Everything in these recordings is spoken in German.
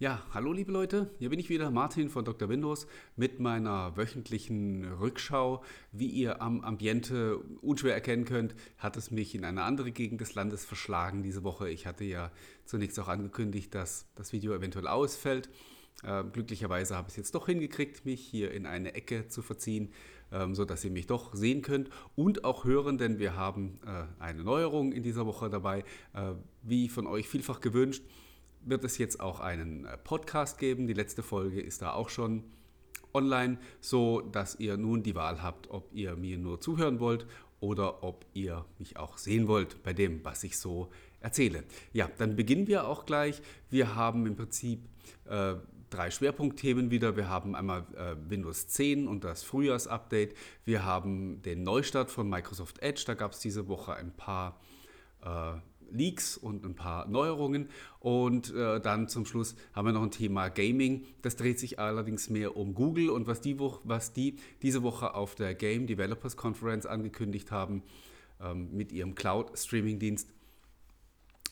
Ja, hallo liebe Leute, hier bin ich wieder, Martin von Dr. Windows mit meiner wöchentlichen Rückschau. Wie ihr am Ambiente unschwer erkennen könnt, hat es mich in eine andere Gegend des Landes verschlagen diese Woche. Ich hatte ja zunächst auch angekündigt, dass das Video eventuell ausfällt. Äh, glücklicherweise habe ich es jetzt doch hingekriegt, mich hier in eine Ecke zu verziehen, ähm, sodass ihr mich doch sehen könnt und auch hören, denn wir haben äh, eine Neuerung in dieser Woche dabei, äh, wie von euch vielfach gewünscht wird es jetzt auch einen äh, Podcast geben. Die letzte Folge ist da auch schon online, so dass ihr nun die Wahl habt, ob ihr mir nur zuhören wollt oder ob ihr mich auch sehen wollt bei dem, was ich so erzähle. Ja, dann beginnen wir auch gleich. Wir haben im Prinzip äh, drei Schwerpunktthemen wieder. Wir haben einmal äh, Windows 10 und das Frühjahrsupdate. Wir haben den Neustart von Microsoft Edge. Da gab es diese Woche ein paar äh, Leaks und ein paar Neuerungen. Und äh, dann zum Schluss haben wir noch ein Thema Gaming. Das dreht sich allerdings mehr um Google und was die, was die diese Woche auf der Game Developers Conference angekündigt haben ähm, mit ihrem Cloud-Streaming-Dienst.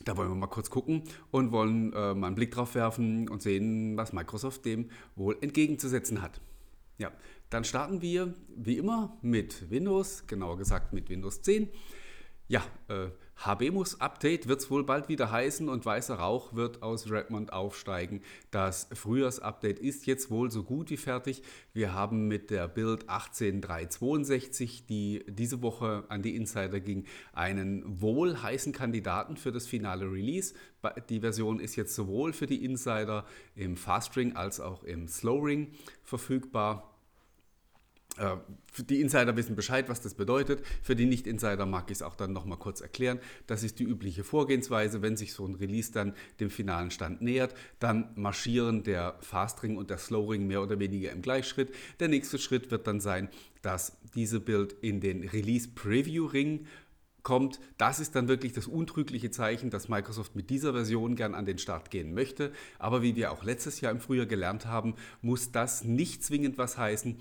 Da wollen wir mal kurz gucken und wollen äh, mal einen Blick drauf werfen und sehen, was Microsoft dem wohl entgegenzusetzen hat. Ja, dann starten wir wie immer mit Windows, genauer gesagt mit Windows 10. Ja, äh, HBMUS Update wird es wohl bald wieder heißen und weißer Rauch wird aus Redmond aufsteigen. Das Frühjahrsupdate ist jetzt wohl so gut wie fertig. Wir haben mit der Build 18362, die diese Woche an die Insider ging, einen wohl heißen Kandidaten für das finale Release. Die Version ist jetzt sowohl für die Insider im Fastring als auch im Slowring verfügbar. Äh, die Insider wissen Bescheid, was das bedeutet. Für die Nicht-Insider mag ich es auch dann nochmal kurz erklären. Das ist die übliche Vorgehensweise, wenn sich so ein Release dann dem finalen Stand nähert, dann marschieren der Fastring und der Slowring mehr oder weniger im Gleichschritt. Der nächste Schritt wird dann sein, dass diese Build in den Release Preview Ring kommt, das ist dann wirklich das untrügliche Zeichen, dass Microsoft mit dieser Version gern an den Start gehen möchte. Aber wie wir auch letztes Jahr im Frühjahr gelernt haben, muss das nicht zwingend was heißen,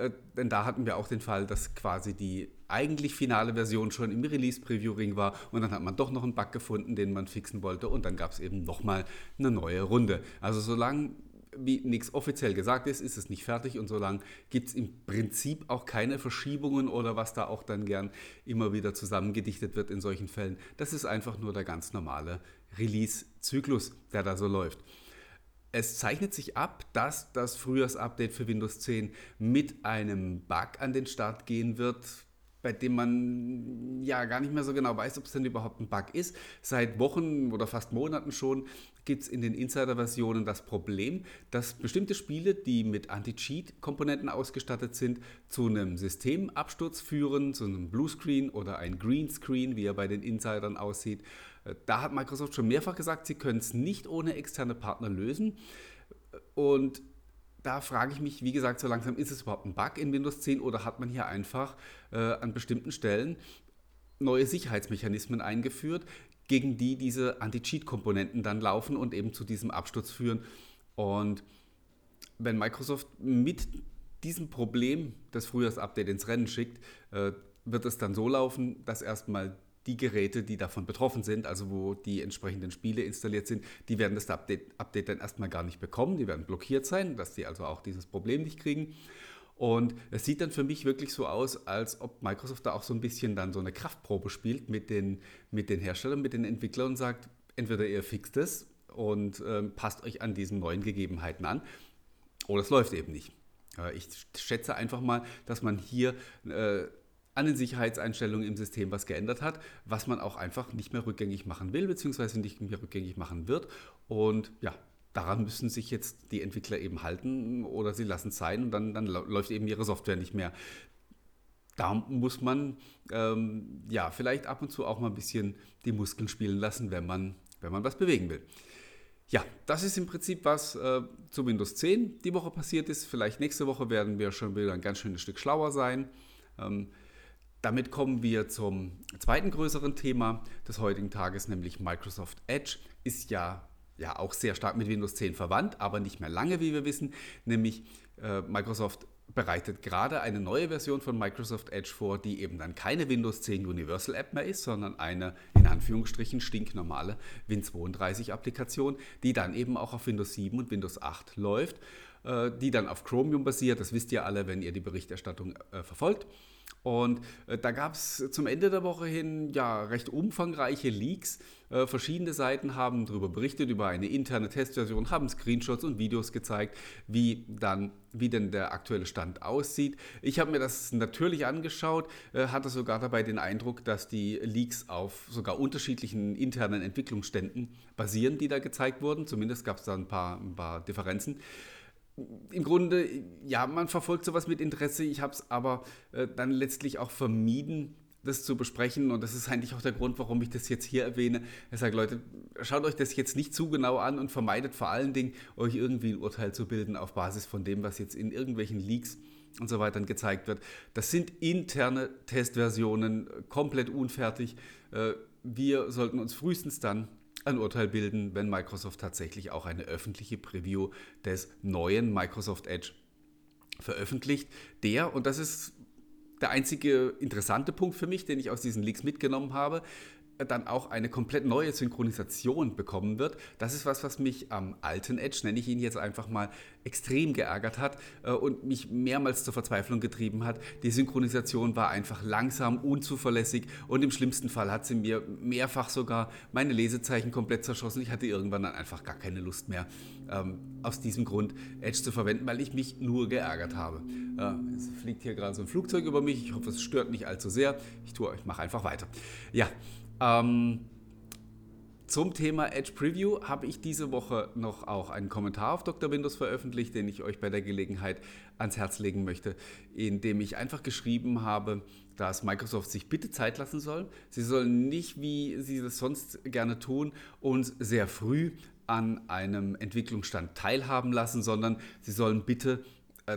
äh, denn da hatten wir auch den Fall, dass quasi die eigentlich finale Version schon im Release-Preview-Ring war und dann hat man doch noch einen Bug gefunden, den man fixen wollte und dann gab es eben nochmal eine neue Runde. Also solange wie nichts offiziell gesagt ist, ist es nicht fertig und solange gibt es im Prinzip auch keine Verschiebungen oder was da auch dann gern immer wieder zusammengedichtet wird in solchen Fällen. Das ist einfach nur der ganz normale Release-Zyklus, der da so läuft. Es zeichnet sich ab, dass das Frühjahrsupdate für Windows 10 mit einem Bug an den Start gehen wird, bei dem man ja gar nicht mehr so genau weiß, ob es denn überhaupt ein Bug ist. Seit Wochen oder fast Monaten schon gibt es in den Insider-Versionen das Problem, dass bestimmte Spiele, die mit Anti-Cheat-Komponenten ausgestattet sind, zu einem Systemabsturz führen, zu einem Bluescreen oder ein Greenscreen, wie er bei den Insidern aussieht. Da hat Microsoft schon mehrfach gesagt, sie können es nicht ohne externe Partner lösen. Und da frage ich mich, wie gesagt, so langsam, ist es überhaupt ein Bug in Windows 10 oder hat man hier einfach äh, an bestimmten Stellen neue Sicherheitsmechanismen eingeführt, gegen die diese Anti-Cheat-Komponenten dann laufen und eben zu diesem Absturz führen. Und wenn Microsoft mit diesem Problem das Frühjahrsupdate ins Rennen schickt, äh, wird es dann so laufen, dass erstmal die Geräte, die davon betroffen sind, also wo die entsprechenden Spiele installiert sind, die werden das Update, Update dann erstmal gar nicht bekommen, die werden blockiert sein, dass die also auch dieses Problem nicht kriegen. Und es sieht dann für mich wirklich so aus, als ob Microsoft da auch so ein bisschen dann so eine Kraftprobe spielt mit den, mit den Herstellern, mit den Entwicklern und sagt, entweder ihr fixt es und äh, passt euch an diesen neuen Gegebenheiten an, oder es läuft eben nicht. Ich schätze einfach mal, dass man hier äh, an den Sicherheitseinstellungen im System was geändert hat, was man auch einfach nicht mehr rückgängig machen will, beziehungsweise nicht mehr rückgängig machen wird. Und ja, daran müssen sich jetzt die Entwickler eben halten oder sie lassen es sein und dann, dann läuft eben ihre Software nicht mehr. Da muss man ähm, ja vielleicht ab und zu auch mal ein bisschen die Muskeln spielen lassen, wenn man, wenn man was bewegen will. Ja, das ist im Prinzip was äh, zu Windows 10 die Woche passiert ist. Vielleicht nächste Woche werden wir schon wieder ein ganz schönes Stück schlauer sein. Ähm, damit kommen wir zum zweiten größeren Thema des heutigen Tages, nämlich Microsoft Edge ist ja, ja auch sehr stark mit Windows 10 verwandt, aber nicht mehr lange, wie wir wissen. Nämlich äh, Microsoft bereitet gerade eine neue Version von Microsoft Edge vor, die eben dann keine Windows 10 Universal App mehr ist, sondern eine in Anführungsstrichen stinknormale Win32-Applikation, die dann eben auch auf Windows 7 und Windows 8 läuft, äh, die dann auf Chromium basiert. Das wisst ihr alle, wenn ihr die Berichterstattung äh, verfolgt. Und äh, da gab es zum Ende der Woche hin ja recht umfangreiche Leaks. Äh, verschiedene Seiten haben darüber berichtet, über eine interne Testversion, haben Screenshots und Videos gezeigt, wie dann, wie denn der aktuelle Stand aussieht. Ich habe mir das natürlich angeschaut, äh, hatte sogar dabei den Eindruck, dass die Leaks auf sogar unterschiedlichen internen Entwicklungsständen basieren, die da gezeigt wurden. Zumindest gab es da ein paar, ein paar Differenzen im Grunde, ja, man verfolgt sowas mit Interesse. Ich habe es aber äh, dann letztlich auch vermieden, das zu besprechen. Und das ist eigentlich auch der Grund, warum ich das jetzt hier erwähne. Ich sage, Leute, schaut euch das jetzt nicht zu genau an und vermeidet vor allen Dingen, euch irgendwie ein Urteil zu bilden auf Basis von dem, was jetzt in irgendwelchen Leaks und so weiter gezeigt wird. Das sind interne Testversionen, komplett unfertig. Äh, wir sollten uns frühestens dann ein Urteil bilden, wenn Microsoft tatsächlich auch eine öffentliche Preview des neuen Microsoft Edge veröffentlicht. Der, und das ist der einzige interessante Punkt für mich, den ich aus diesen Leaks mitgenommen habe, dann auch eine komplett neue Synchronisation bekommen wird. Das ist was, was mich am alten Edge, nenne ich ihn jetzt einfach mal, extrem geärgert hat äh, und mich mehrmals zur Verzweiflung getrieben hat. Die Synchronisation war einfach langsam, unzuverlässig und im schlimmsten Fall hat sie mir mehrfach sogar meine Lesezeichen komplett zerschossen. Ich hatte irgendwann dann einfach gar keine Lust mehr, ähm, aus diesem Grund Edge zu verwenden, weil ich mich nur geärgert habe. Äh, es fliegt hier gerade so ein Flugzeug über mich. Ich hoffe, es stört nicht allzu sehr. Ich tue, ich mache einfach weiter. Ja, ähm, zum Thema Edge Preview habe ich diese Woche noch auch einen Kommentar auf Dr. Windows veröffentlicht, den ich euch bei der Gelegenheit ans Herz legen möchte, in dem ich einfach geschrieben habe, dass Microsoft sich bitte Zeit lassen soll. Sie sollen nicht, wie sie das sonst gerne tun, uns sehr früh an einem Entwicklungsstand teilhaben lassen, sondern sie sollen bitte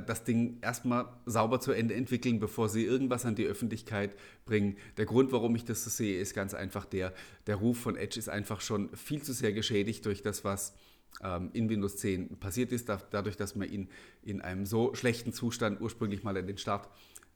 das Ding erstmal sauber zu Ende entwickeln, bevor sie irgendwas an die Öffentlichkeit bringen. Der Grund, warum ich das so sehe, ist ganz einfach der, der Ruf von Edge ist einfach schon viel zu sehr geschädigt durch das, was ähm, in Windows 10 passiert ist, dadurch, dass man ihn in einem so schlechten Zustand ursprünglich mal in den Start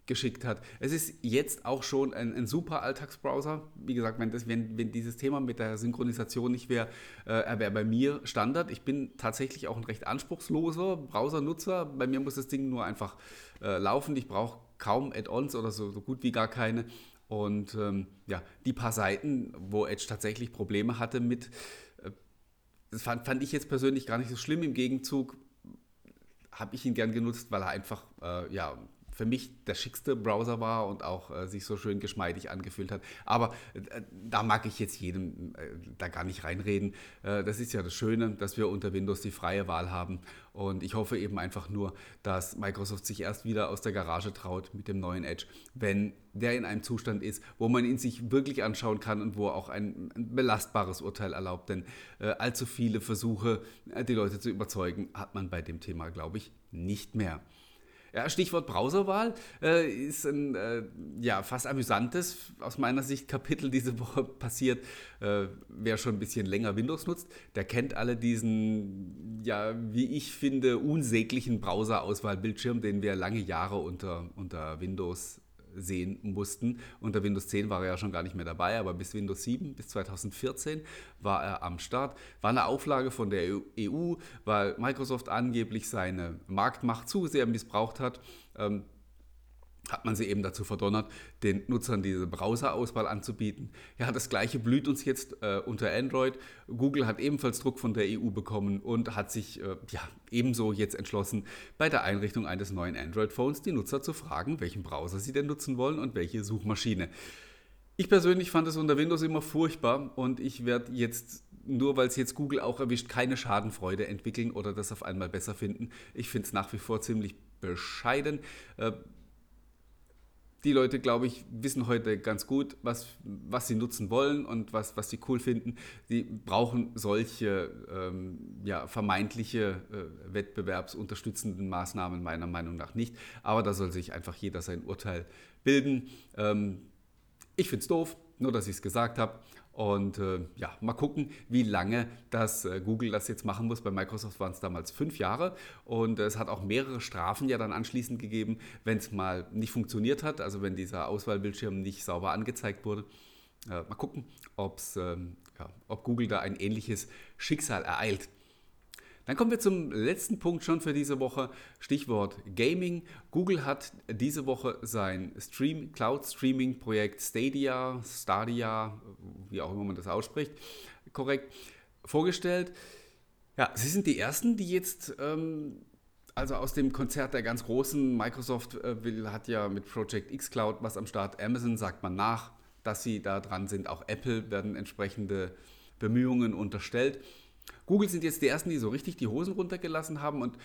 geschickt hat. Es ist jetzt auch schon ein, ein super Alltagsbrowser. Wie gesagt, wenn, das, wenn, wenn, dieses Thema mit der Synchronisation nicht wäre, äh, wäre bei mir Standard. Ich bin tatsächlich auch ein recht anspruchsloser Browsernutzer. Bei mir muss das Ding nur einfach äh, laufen. Ich brauche kaum Add-ons oder so, so gut wie gar keine. Und ähm, ja, die paar Seiten, wo Edge tatsächlich Probleme hatte mit, äh, das fand, fand ich jetzt persönlich gar nicht so schlimm. Im Gegenzug habe ich ihn gern genutzt, weil er einfach äh, ja, für mich der schickste Browser war und auch äh, sich so schön geschmeidig angefühlt hat. Aber äh, da mag ich jetzt jedem äh, da gar nicht reinreden. Äh, das ist ja das Schöne, dass wir unter Windows die freie Wahl haben. Und ich hoffe eben einfach nur, dass Microsoft sich erst wieder aus der Garage traut mit dem neuen Edge, wenn der in einem Zustand ist, wo man ihn sich wirklich anschauen kann und wo auch ein, ein belastbares Urteil erlaubt. Denn äh, allzu viele Versuche, äh, die Leute zu überzeugen, hat man bei dem Thema, glaube ich, nicht mehr. Ja, Stichwort Browserwahl äh, ist ein äh, ja, fast amüsantes, aus meiner Sicht, Kapitel diese Woche passiert. Äh, wer schon ein bisschen länger Windows nutzt, der kennt alle diesen, ja, wie ich finde, unsäglichen Browser-Auswahlbildschirm, den wir lange Jahre unter, unter Windows sehen mussten. Unter Windows 10 war er ja schon gar nicht mehr dabei, aber bis Windows 7, bis 2014 war er am Start. War eine Auflage von der EU, weil Microsoft angeblich seine Marktmacht zu sehr missbraucht hat. Ähm, hat man sie eben dazu verdonnert, den Nutzern diese Browser-Auswahl anzubieten. Ja, das gleiche blüht uns jetzt äh, unter Android. Google hat ebenfalls Druck von der EU bekommen und hat sich äh, ja, ebenso jetzt entschlossen, bei der Einrichtung eines neuen Android-Phones die Nutzer zu fragen, welchen Browser sie denn nutzen wollen und welche Suchmaschine. Ich persönlich fand es unter Windows immer furchtbar und ich werde jetzt nur weil es jetzt Google auch erwischt, keine Schadenfreude entwickeln oder das auf einmal besser finden. Ich finde es nach wie vor ziemlich bescheiden. Die Leute, glaube ich, wissen heute ganz gut, was, was sie nutzen wollen und was, was sie cool finden. Sie brauchen solche ähm, ja, vermeintliche äh, wettbewerbsunterstützenden Maßnahmen meiner Meinung nach nicht. Aber da soll sich einfach jeder sein Urteil bilden. Ähm, ich finde es doof, nur dass ich es gesagt habe. Und äh, ja, mal gucken, wie lange das äh, Google das jetzt machen muss. Bei Microsoft waren es damals fünf Jahre und es hat auch mehrere Strafen ja dann anschließend gegeben, wenn es mal nicht funktioniert hat, also wenn dieser Auswahlbildschirm nicht sauber angezeigt wurde. Äh, mal gucken, ähm, ja, ob Google da ein ähnliches Schicksal ereilt. Dann kommen wir zum letzten Punkt schon für diese Woche. Stichwort Gaming. Google hat diese Woche sein Stream, Cloud Streaming Projekt Stadia, Stadia, wie auch immer man das ausspricht, korrekt vorgestellt. Ja, sie sind die ersten, die jetzt ähm, also aus dem Konzert der ganz Großen, Microsoft äh, will, hat ja mit Project X Cloud was am Start, Amazon sagt man nach, dass sie da dran sind, auch Apple werden entsprechende Bemühungen unterstellt. Google sind jetzt die ersten, die so richtig die Hosen runtergelassen haben und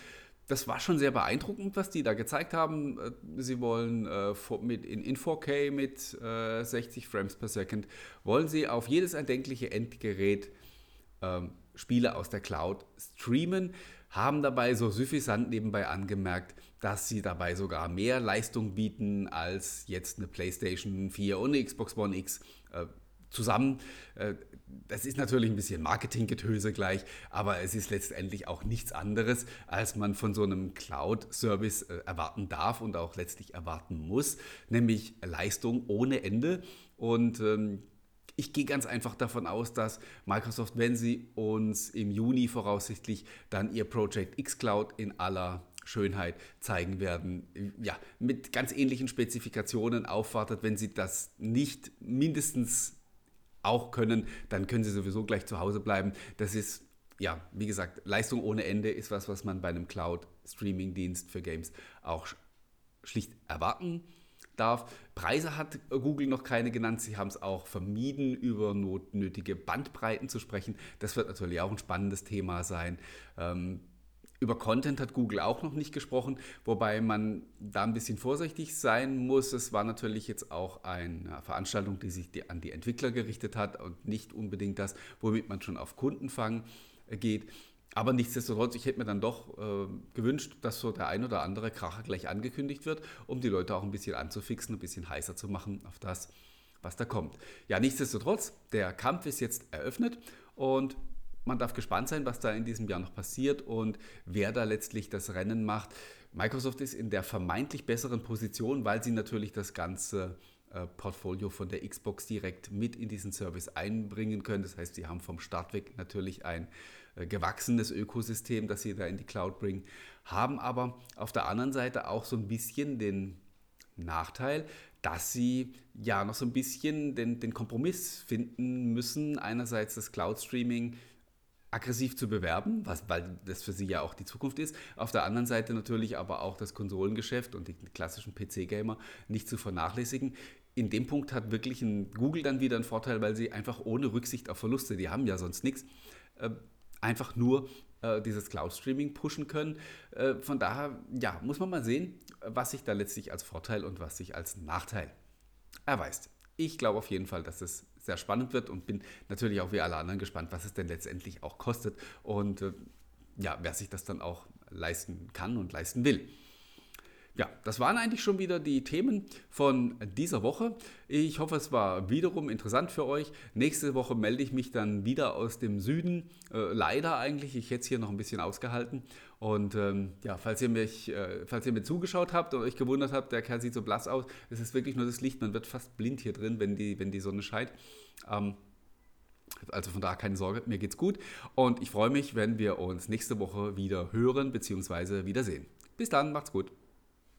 das war schon sehr beeindruckend, was die da gezeigt haben. Äh, sie wollen äh, mit, in, in 4K mit äh, 60 Frames per Second, wollen sie auf jedes erdenkliche Endgerät ähm, Spiele aus der Cloud streamen, haben dabei so suffisant nebenbei angemerkt, dass sie dabei sogar mehr Leistung bieten als jetzt eine PlayStation 4 und eine Xbox One X äh, zusammen. Äh, das ist natürlich ein bisschen Marketinggetöse gleich, aber es ist letztendlich auch nichts anderes, als man von so einem Cloud-Service äh, erwarten darf und auch letztlich erwarten muss, nämlich Leistung ohne Ende. Und ähm, ich gehe ganz einfach davon aus, dass Microsoft, wenn sie uns im Juni voraussichtlich dann ihr Project X Cloud in aller Schönheit zeigen werden, ja, mit ganz ähnlichen Spezifikationen aufwartet, wenn sie das nicht mindestens auch können, dann können sie sowieso gleich zu Hause bleiben. Das ist, ja, wie gesagt, Leistung ohne Ende ist was, was man bei einem Cloud-Streaming-Dienst für Games auch schlicht erwarten darf. Preise hat Google noch keine genannt. Sie haben es auch vermieden, über notnötige Bandbreiten zu sprechen. Das wird natürlich auch ein spannendes Thema sein. Ähm, über Content hat Google auch noch nicht gesprochen, wobei man da ein bisschen vorsichtig sein muss. Es war natürlich jetzt auch eine Veranstaltung, die sich an die Entwickler gerichtet hat und nicht unbedingt das, womit man schon auf Kundenfang geht. Aber nichtsdestotrotz, ich hätte mir dann doch äh, gewünscht, dass so der ein oder andere Kracher gleich angekündigt wird, um die Leute auch ein bisschen anzufixen, ein bisschen heißer zu machen auf das, was da kommt. Ja, nichtsdestotrotz, der Kampf ist jetzt eröffnet und man darf gespannt sein, was da in diesem Jahr noch passiert und wer da letztlich das Rennen macht. Microsoft ist in der vermeintlich besseren Position, weil sie natürlich das ganze äh, Portfolio von der Xbox direkt mit in diesen Service einbringen können. Das heißt, sie haben vom Start weg natürlich ein äh, gewachsenes Ökosystem, das sie da in die Cloud bringen, haben aber auf der anderen Seite auch so ein bisschen den Nachteil, dass sie ja noch so ein bisschen den, den Kompromiss finden müssen. Einerseits das Cloud-Streaming aggressiv zu bewerben, was, weil das für sie ja auch die Zukunft ist. Auf der anderen Seite natürlich aber auch das Konsolengeschäft und die klassischen PC-Gamer nicht zu vernachlässigen. In dem Punkt hat wirklich ein Google dann wieder einen Vorteil, weil sie einfach ohne Rücksicht auf Verluste, die haben ja sonst nichts, äh, einfach nur äh, dieses Cloud-Streaming pushen können. Äh, von daher, ja, muss man mal sehen, was sich da letztlich als Vorteil und was sich als Nachteil erweist. Ich glaube auf jeden Fall, dass es sehr spannend wird und bin natürlich auch wie alle anderen gespannt, was es denn letztendlich auch kostet und äh, ja, wer sich das dann auch leisten kann und leisten will. Ja, das waren eigentlich schon wieder die Themen von dieser Woche. Ich hoffe, es war wiederum interessant für euch. Nächste Woche melde ich mich dann wieder aus dem Süden. Äh, leider eigentlich, ich hätte es hier noch ein bisschen ausgehalten. Und ähm, ja, falls ihr, mich, äh, falls ihr mir zugeschaut habt und euch gewundert habt, der Kerl sieht so blass aus, es ist wirklich nur das Licht. Man wird fast blind hier drin, wenn die, wenn die Sonne scheint. Ähm, also von daher keine Sorge, mir geht's gut. Und ich freue mich, wenn wir uns nächste Woche wieder hören bzw. wiedersehen. Bis dann, macht's gut.